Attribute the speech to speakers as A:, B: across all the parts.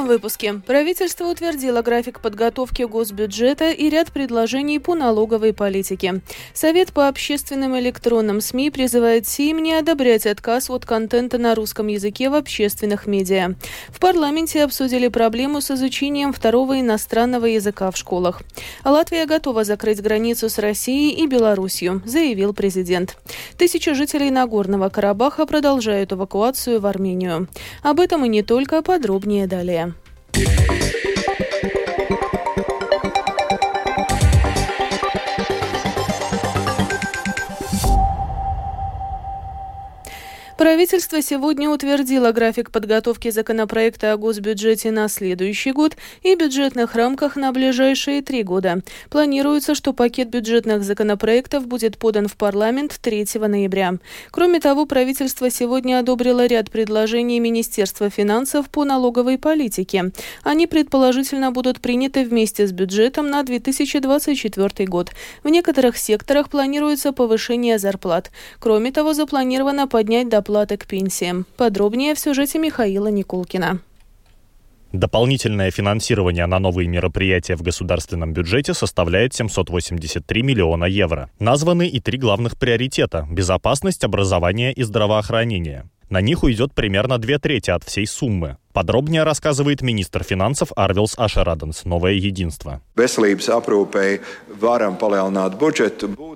A: этом выпуске правительство утвердило график подготовки госбюджета и ряд предложений по налоговой политике. Совет по общественным электронным СМИ призывает СИМ не одобрять отказ от контента на русском языке в общественных медиа. В парламенте обсудили проблему с изучением второго иностранного языка в школах. Латвия готова закрыть границу с Россией и Беларусью, заявил президент. Тысячи жителей Нагорного Карабаха продолжают эвакуацию в Армению. Об этом и не только подробнее далее. Yeah. Правительство сегодня утвердило график подготовки законопроекта о госбюджете на следующий год и бюджетных рамках на ближайшие три года. Планируется, что пакет бюджетных законопроектов будет подан в парламент 3 ноября. Кроме того, правительство сегодня одобрило ряд предложений Министерства финансов по налоговой политике. Они предположительно будут приняты вместе с бюджетом на 2024 год. В некоторых секторах планируется повышение зарплат. Кроме того, запланировано поднять доплаты доплаты к пенсиям. Подробнее в сюжете Михаила Никулкина.
B: Дополнительное финансирование на новые мероприятия в государственном бюджете составляет 783 миллиона евро. Названы и три главных приоритета – безопасность, образование и здравоохранение. На них уйдет примерно две трети от всей суммы. Подробнее рассказывает министр финансов Арвилс Ашераденс, «Новое единство».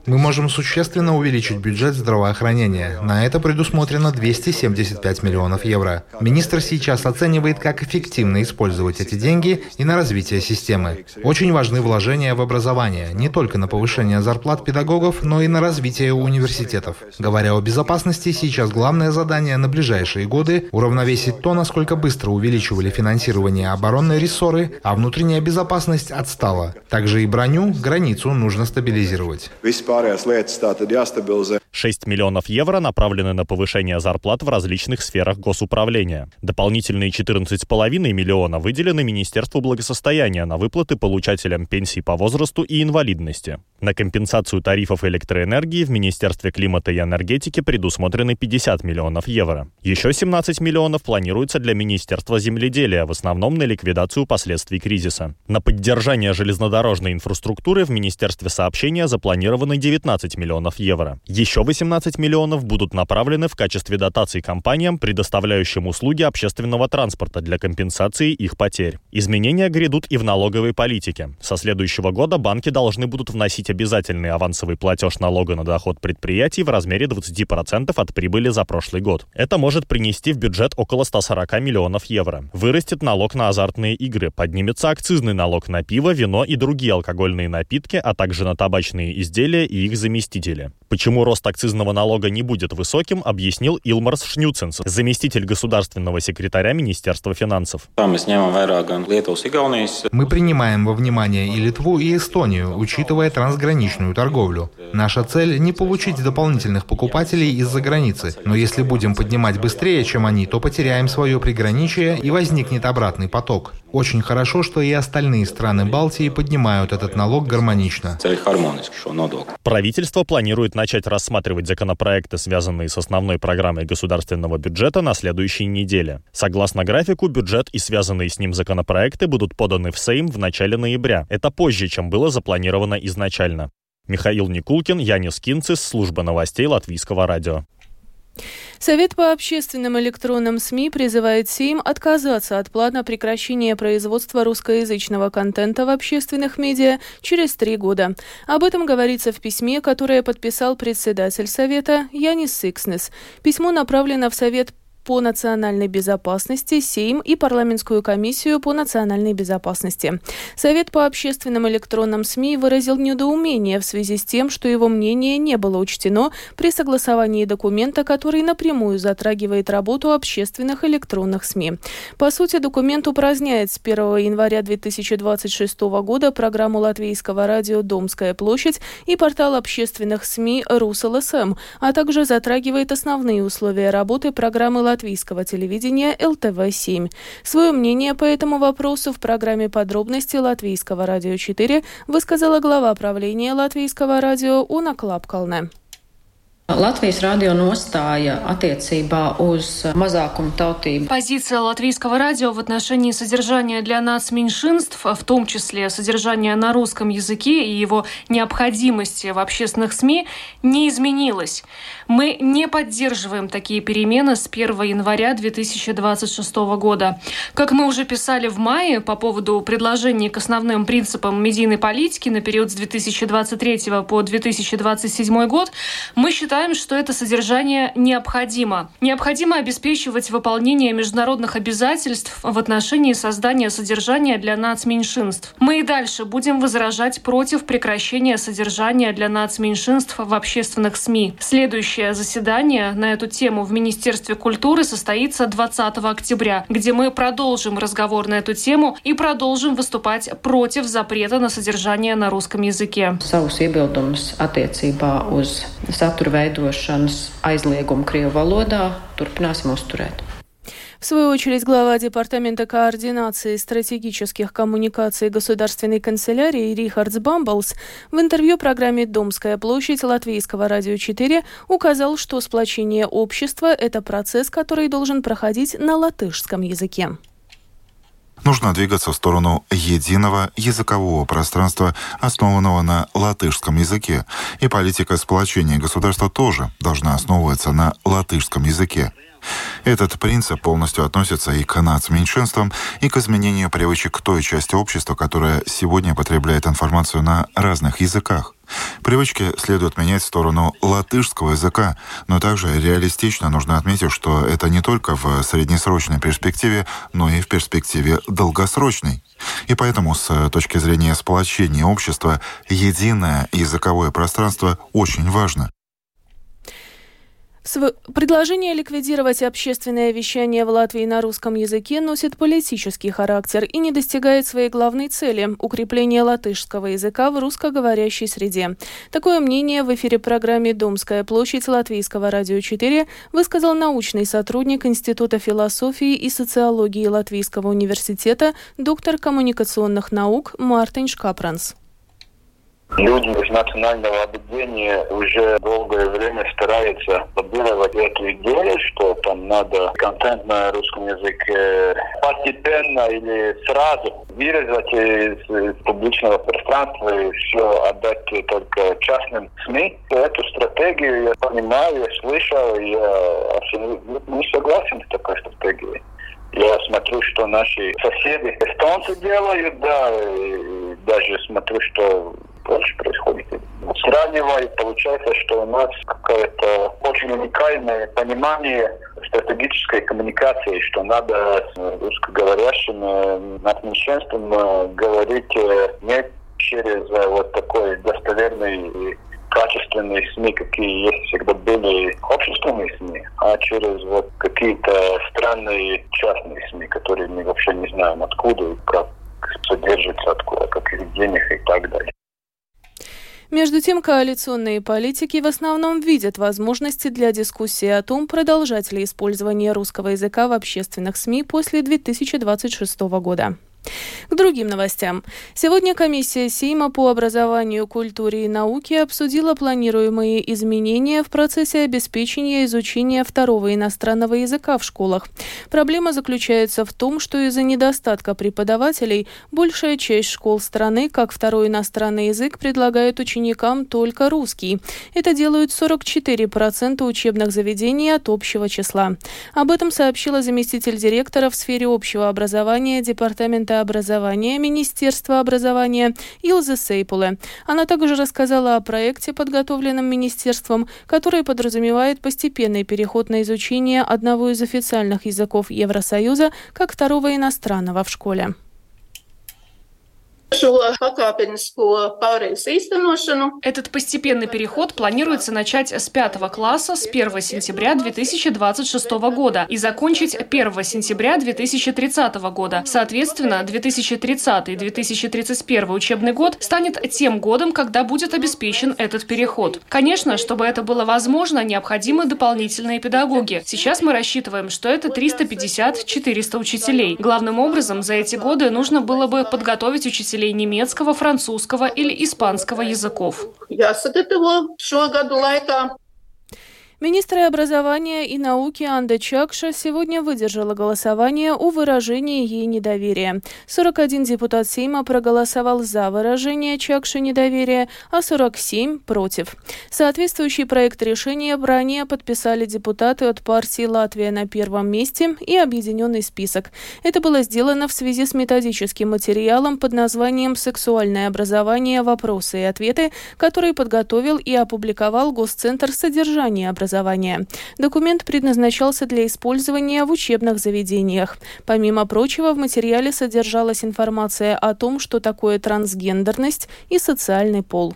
C: Мы можем существенно увеличить бюджет здравоохранения. На это предусмотрено 275 миллионов евро. Министр сейчас оценивает, как эффективно использовать эти деньги и на развитие системы. Очень важны вложения в образование, не только на повышение зарплат педагогов, но и на развитие университетов. Говоря о безопасности, сейчас главное задание на ближайшие годы – уравновесить то, насколько быстро быстро увеличивали финансирование оборонной рессоры, а внутренняя безопасность отстала. Также и броню, границу нужно стабилизировать.
B: 6 миллионов евро направлены на повышение зарплат в различных сферах госуправления. Дополнительные 14,5 миллиона выделены Министерству благосостояния на выплаты получателям пенсий по возрасту и инвалидности. На компенсацию тарифов электроэнергии в Министерстве климата и энергетики предусмотрены 50 миллионов евро. Еще 17 миллионов планируется для Министерства земледелия, в основном на ликвидацию последствий кризиса. На поддержание железнодорожной инфраструктуры в Министерстве сообщения запланированы 19 миллионов евро. Еще 18 миллионов будут направлены в качестве дотаций компаниям, предоставляющим услуги общественного транспорта для компенсации их потерь. Изменения грядут и в налоговой политике. Со следующего года банки должны будут вносить обязательный авансовый платеж налога на доход предприятий в размере 20% от прибыли за прошлый год. Это может принести в бюджет около 140 миллионов евро. Вырастет налог на азартные игры, поднимется акцизный налог на пиво, вино и другие алкогольные напитки, а также на табачные изделия и их заместители. Почему рост акцизного налога не будет высоким, объяснил Илмарс Шнюценс, заместитель государственного секретаря Министерства финансов.
C: Мы принимаем во внимание и Литву, и Эстонию, учитывая трансграничную торговлю. Наша цель не получить дополнительных покупателей из-за границы, но если будем поднимать быстрее, чем они, то потеряем свое приграничие и возникнет обратный поток. Очень хорошо, что и остальные страны Балтии поднимают этот налог гармонично.
B: Правительство планирует начать рассматривать законопроекты, связанные с основной программой государственного бюджета на следующей неделе. Согласно графику, бюджет и связанные с ним законопроекты будут поданы в Сейм в начале ноября. Это позже, чем было запланировано изначально. Михаил Никулкин, Янис Кинцис, служба новостей Латвийского радио.
A: Совет по общественным электронным СМИ призывает СИМ отказаться от плана прекращения производства русскоязычного контента в общественных медиа через три года. Об этом говорится в письме, которое подписал председатель Совета Янис Сикснес. Письмо направлено в Совет по национальной безопасности, Сейм и парламентскую комиссию по национальной безопасности. Совет по общественным электронным СМИ выразил недоумение в связи с тем, что его мнение не было учтено при согласовании документа, который напрямую затрагивает работу общественных электронных СМИ. По сути, документ упраздняет с 1 января 2026 года программу латвийского радио «Домская площадь» и портал общественных СМИ «РусЛСМ», а также затрагивает основные условия работы программы латвийского телевидения ЛТВ-7. Свое мнение по этому вопросу в программе «Подробности Латвийского радио 4» высказала глава правления Латвийского радио Уна Клапкалне.
D: Латвijas радио nostāja attiecībā uz mazākumu tautību.
E: Позиция латвийского радио в отношении содержания для нас меньшинств, в том числе содержания на русском языке и его необходимости в общественных СМИ, не изменилась. Мы не поддерживаем такие перемены с 1 января 2026 года. Как мы уже писали в мае по поводу предложений к основным принципам медийной политики на период с 2023 по 2027 год, мы считаем, считаем, что это содержание необходимо. Необходимо обеспечивать выполнение международных обязательств в отношении создания содержания для нацменьшинств. Мы и дальше будем возражать против прекращения содержания для нацменьшинств в общественных СМИ. Следующее заседание на эту тему в Министерстве культуры состоится 20 октября, где мы продолжим разговор на эту тему и продолжим выступать против запрета на содержание на русском языке.
D: Savus iebildumus attiecībā uz satura veidošanas aizliegumu Krievu valodā turpināsim uzturēt.
A: В свою очередь, глава Департамента координации стратегических коммуникаций Государственной канцелярии Рихардс Бамблс в интервью программе «Домская площадь» Латвийского радио 4 указал, что сплочение общества – это процесс, который должен проходить на латышском языке.
F: Нужно двигаться в сторону единого языкового пространства, основанного на латышском языке. И политика сплочения государства тоже должна основываться на латышском языке. Этот принцип полностью относится и к нацменьшинствам, и к изменению привычек той части общества, которая сегодня потребляет информацию на разных языках. Привычки следует менять в сторону латышского языка, но также реалистично нужно отметить, что это не только в среднесрочной перспективе, но и в перспективе долгосрочной. И поэтому с точки зрения сплочения общества единое языковое пространство очень важно.
A: Предложение ликвидировать общественное вещание в Латвии на русском языке носит политический характер и не достигает своей главной цели – укрепления латышского языка в русскоговорящей среде. Такое мнение в эфире программы «Домская площадь» Латвийского радио 4 высказал научный сотрудник Института философии и социологии Латвийского университета, доктор коммуникационных наук Мартин Шкапранс.
G: Люди из национального объединения уже долгое время стараются лоббировать эту идею, что там надо контент на русском языке постепенно или сразу вырезать из публичного пространства и все отдать только частным СМИ. Эту стратегию я понимаю, я слышал, я абсолютно не согласен с такой стратегией. Я смотрю, что наши соседи эстонцы делают, да, и даже смотрю, что больше происходит. Сравнивая, получается, что у нас какое-то очень уникальное понимание стратегической коммуникации, что надо с русскоговорящим нацменьшинством э, говорить э, не через э, вот такой достоверный качественные СМИ, какие есть всегда были общественные СМИ, а через вот какие-то странные частные СМИ, которые мы вообще не знаем откуда и как содержатся, откуда, каких денег и так далее.
A: Между тем, коалиционные политики в основном видят возможности для дискуссии о том, продолжать ли использование русского языка в общественных СМИ после 2026 года. К другим новостям. Сегодня комиссия Сейма по образованию, культуре и науке обсудила планируемые изменения в процессе обеспечения изучения второго иностранного языка в школах. Проблема заключается в том, что из-за недостатка преподавателей большая часть школ страны, как второй иностранный язык, предлагают ученикам только русский. Это делают 44% учебных заведений от общего числа. Об этом сообщила заместитель директора в сфере общего образования Департамента Департамента образования Министерства образования Илза Сейпуле. Она также рассказала о проекте, подготовленном министерством, который подразумевает постепенный переход на изучение одного из официальных языков Евросоюза как второго иностранного в школе.
E: Этот постепенный переход планируется начать с 5 класса с 1 сентября 2026 года и закончить 1 сентября 2030 года. Соответственно, 2030-2031 учебный год станет тем годом, когда будет обеспечен этот переход. Конечно, чтобы это было возможно, необходимы дополнительные педагоги. Сейчас мы рассчитываем, что это 350-400 учителей. Главным образом, за эти годы нужно было бы подготовить учителей учителей немецкого, французского или испанского языков.
A: Министр образования и науки Анда Чакша сегодня выдержала голосование о выражении ей недоверия. 41 депутат Сейма проголосовал за выражение Чакши недоверия, а 47 – против. Соответствующий проект решения ранее подписали депутаты от партии «Латвия на первом месте» и объединенный список. Это было сделано в связи с методическим материалом под названием «Сексуальное образование. Вопросы и ответы», который подготовил и опубликовал Госцентр содержания образования образования. Документ предназначался для использования в учебных заведениях. Помимо прочего, в материале содержалась информация о том, что такое трансгендерность и социальный пол.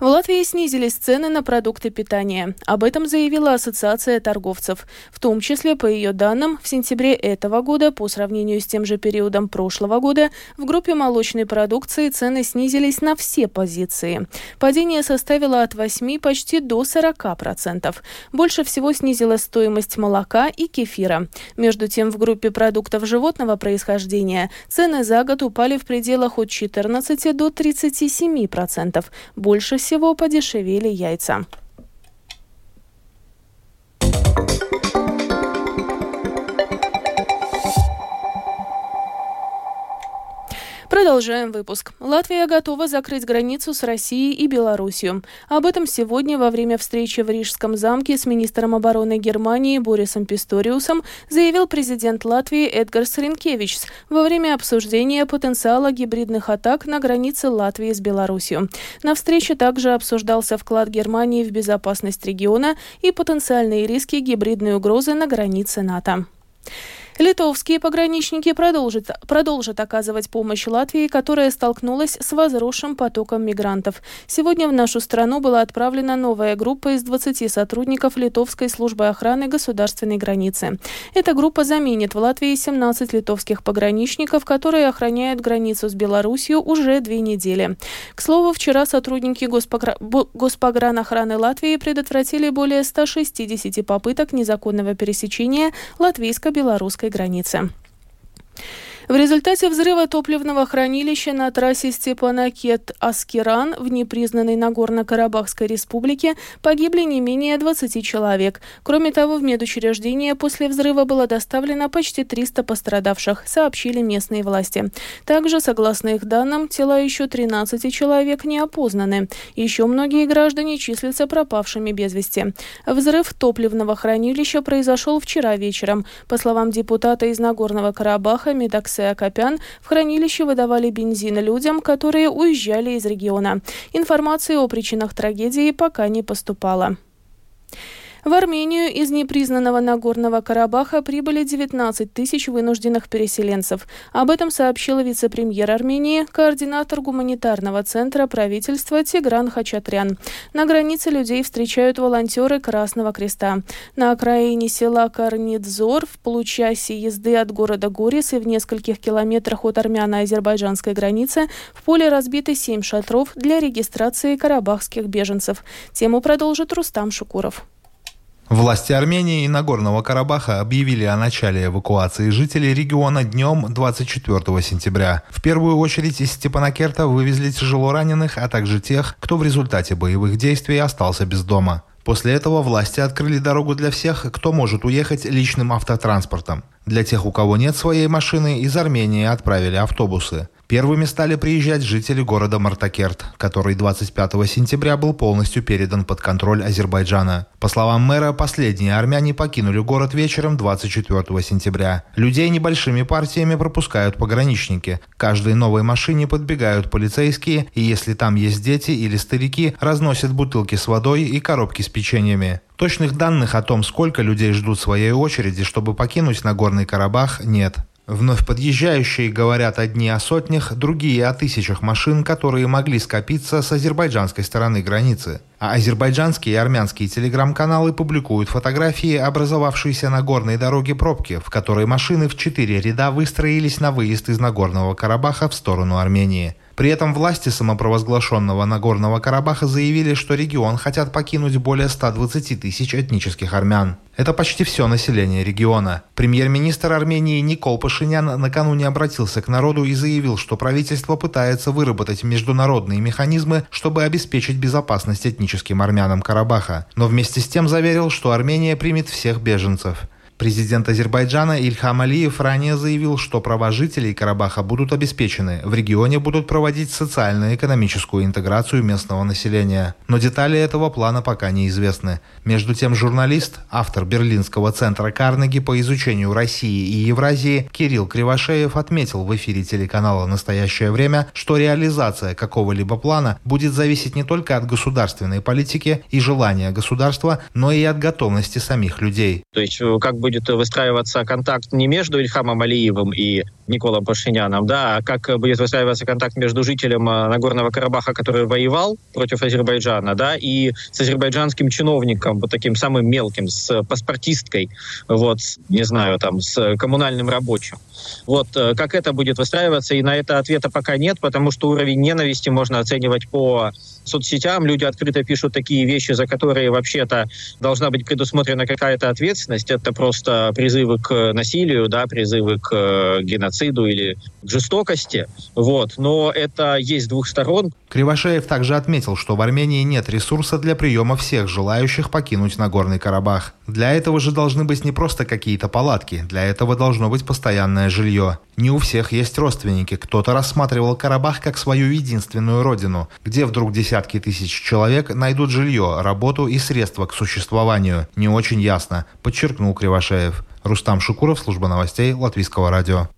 A: В Латвии снизились цены на продукты питания. Об этом заявила Ассоциация торговцев. В том числе, по ее данным, в сентябре этого года, по сравнению с тем же периодом прошлого года, в группе молочной продукции цены снизились на все позиции. Падение составило от 8 почти до 40%. Больше всего снизилась стоимость молока и кефира. Между тем, в группе продуктов животного происхождения цены за год упали в пределах от 14 до 37%. Больше всего подешевели яйца. Продолжаем выпуск. Латвия готова закрыть границу с Россией и Белоруссией. Об этом сегодня во время встречи в Рижском замке с министром обороны Германии Борисом Писториусом заявил президент Латвии Эдгар Сринкевич во время обсуждения потенциала гибридных атак на границе Латвии с Белоруссией. На встрече также обсуждался вклад Германии в безопасность региона и потенциальные риски гибридной угрозы на границе НАТО. Литовские пограничники продолжат, продолжат оказывать помощь Латвии, которая столкнулась с возросшим потоком мигрантов. Сегодня в нашу страну была отправлена новая группа из 20 сотрудников Литовской службы охраны государственной границы. Эта группа заменит в Латвии 17 литовских пограничников, которые охраняют границу с Беларусью уже две недели. К слову, вчера сотрудники Госпогра... Госпогранохраны Латвии предотвратили более 160 попыток незаконного пересечения латвийско-белорусской границы. В результате взрыва топливного хранилища на трассе Степанакет-Аскеран в непризнанной Нагорно-Карабахской республике погибли не менее 20 человек. Кроме того, в медучреждение после взрыва было доставлено почти 300 пострадавших, сообщили местные власти. Также, согласно их данным, тела еще 13 человек не опознаны. Еще многие граждане числятся пропавшими без вести. Взрыв топливного хранилища произошел вчера вечером. По словам депутата из Нагорного Карабаха Медакс Станции Акопян в хранилище выдавали бензин людям, которые уезжали из региона. Информации о причинах трагедии пока не поступало. В Армению из непризнанного Нагорного Карабаха прибыли 19 тысяч вынужденных переселенцев. Об этом сообщила вице-премьер Армении, координатор гуманитарного центра правительства Тигран Хачатрян. На границе людей встречают волонтеры Красного Креста. На окраине села Карнидзор в получасе езды от города Горис и в нескольких километрах от армяно-азербайджанской границы в поле разбиты семь шатров для регистрации карабахских беженцев. Тему продолжит Рустам Шукуров.
C: Власти Армении и Нагорного Карабаха объявили о начале эвакуации жителей региона днем 24 сентября. В первую очередь из Степанакерта вывезли тяжело раненых, а также тех, кто в результате боевых действий остался без дома. После этого власти открыли дорогу для всех, кто может уехать личным автотранспортом. Для тех, у кого нет своей машины, из Армении отправили автобусы. Первыми стали приезжать жители города Мартакерт, который 25 сентября был полностью передан под контроль Азербайджана. По словам мэра, последние армяне покинули город вечером 24 сентября. Людей небольшими партиями пропускают пограничники. Каждой новой машине подбегают полицейские, и если там есть дети или старики, разносят бутылки с водой и коробки с печеньями. Точных данных о том, сколько людей ждут своей очереди, чтобы покинуть Нагорный Карабах, нет. Вновь подъезжающие говорят одни о сотнях, другие о тысячах машин, которые могли скопиться с азербайджанской стороны границы. А азербайджанские и армянские телеграм-каналы публикуют фотографии образовавшейся на горной дороге пробки, в которой машины в четыре ряда выстроились на выезд из Нагорного Карабаха в сторону Армении. При этом власти самопровозглашенного Нагорного Карабаха заявили, что регион хотят покинуть более 120 тысяч этнических армян. Это почти все население региона. Премьер-министр Армении Никол Пашинян накануне обратился к народу и заявил, что правительство пытается выработать международные механизмы, чтобы обеспечить безопасность этническим армянам Карабаха. Но вместе с тем заверил, что Армения примет всех беженцев. Президент Азербайджана Ильхам Алиев ранее заявил, что права жителей Карабаха будут обеспечены. В регионе будут проводить социально-экономическую интеграцию местного населения. Но детали этого плана пока неизвестны. Между тем, журналист, автор Берлинского центра Карнеги по изучению России и Евразии Кирилл Кривошеев отметил в эфире телеканала «Настоящее время», что реализация какого-либо плана будет зависеть не только от государственной политики и желания государства, но и от готовности самих людей.
H: То есть как бы будет выстраиваться контакт не между Ильхамом Алиевым и Николом Пашиняном, да, а как будет выстраиваться контакт между жителем э, Нагорного Карабаха, который воевал против Азербайджана, да, и с азербайджанским чиновником, вот таким самым мелким, с паспортисткой, вот, не знаю, там, с коммунальным рабочим. Вот, э, как это будет выстраиваться, и на это ответа пока нет, потому что уровень ненависти можно оценивать по соцсетям. Люди открыто пишут такие вещи, за которые вообще-то должна быть предусмотрена какая-то ответственность. Это просто призывы к насилию, да, призывы к э, геноциду или к жестокости. Вот. Но это есть двух сторон.
C: Кривошеев также отметил, что в Армении нет ресурса для приема всех желающих покинуть Нагорный Карабах. Для этого же должны быть не просто какие-то палатки, для этого должно быть постоянное жилье. Не у всех есть родственники, кто-то рассматривал Карабах как свою единственную родину, где вдруг десятки тысяч человек найдут жилье, работу и средства к существованию. Не очень ясно, подчеркнул Кривошеев. Рустам Шукуров, служба новостей Латвийского радио.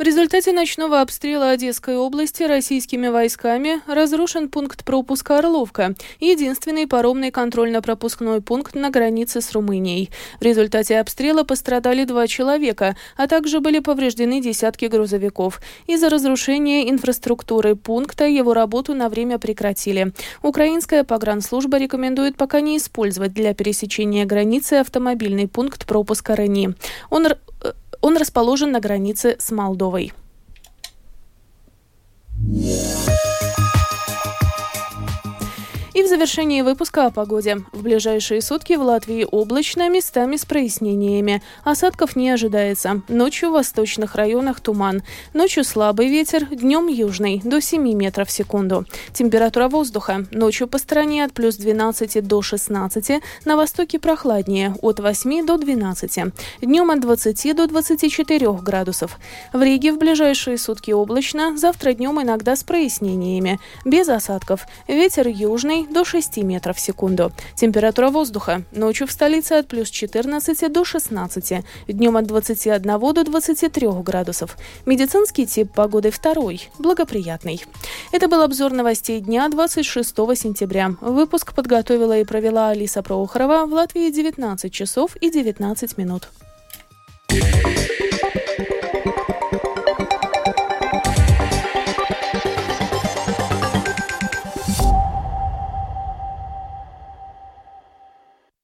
A: В результате ночного обстрела Одесской области российскими войсками разрушен пункт пропуска «Орловка» – единственный паромный контрольно-пропускной пункт на границе с Румынией. В результате обстрела пострадали два человека, а также были повреждены десятки грузовиков. Из-за разрушения инфраструктуры пункта его работу на время прекратили. Украинская погранслужба рекомендует пока не использовать для пересечения границы автомобильный пункт пропуска «Рени». Он он расположен на границе с Молдовой. Завершении выпуска о погоде. В ближайшие сутки в Латвии облачно, местами с прояснениями. Осадков не ожидается. Ночью в восточных районах туман. Ночью слабый ветер, днем южный, до 7 метров в секунду. Температура воздуха. Ночью по стране от плюс 12 до 16, на востоке прохладнее, от 8 до 12. Днем от 20 до 24 градусов. В Риге в ближайшие сутки облачно, завтра днем иногда с прояснениями. Без осадков. Ветер южный, до 6 метров в секунду. Температура воздуха. Ночью в столице от плюс 14 до 16. Днем от 21 до 23 градусов. Медицинский тип погоды второй. Благоприятный. Это был обзор новостей дня 26 сентября. Выпуск подготовила и провела Алиса Проухорова в Латвии 19 часов и 19 минут.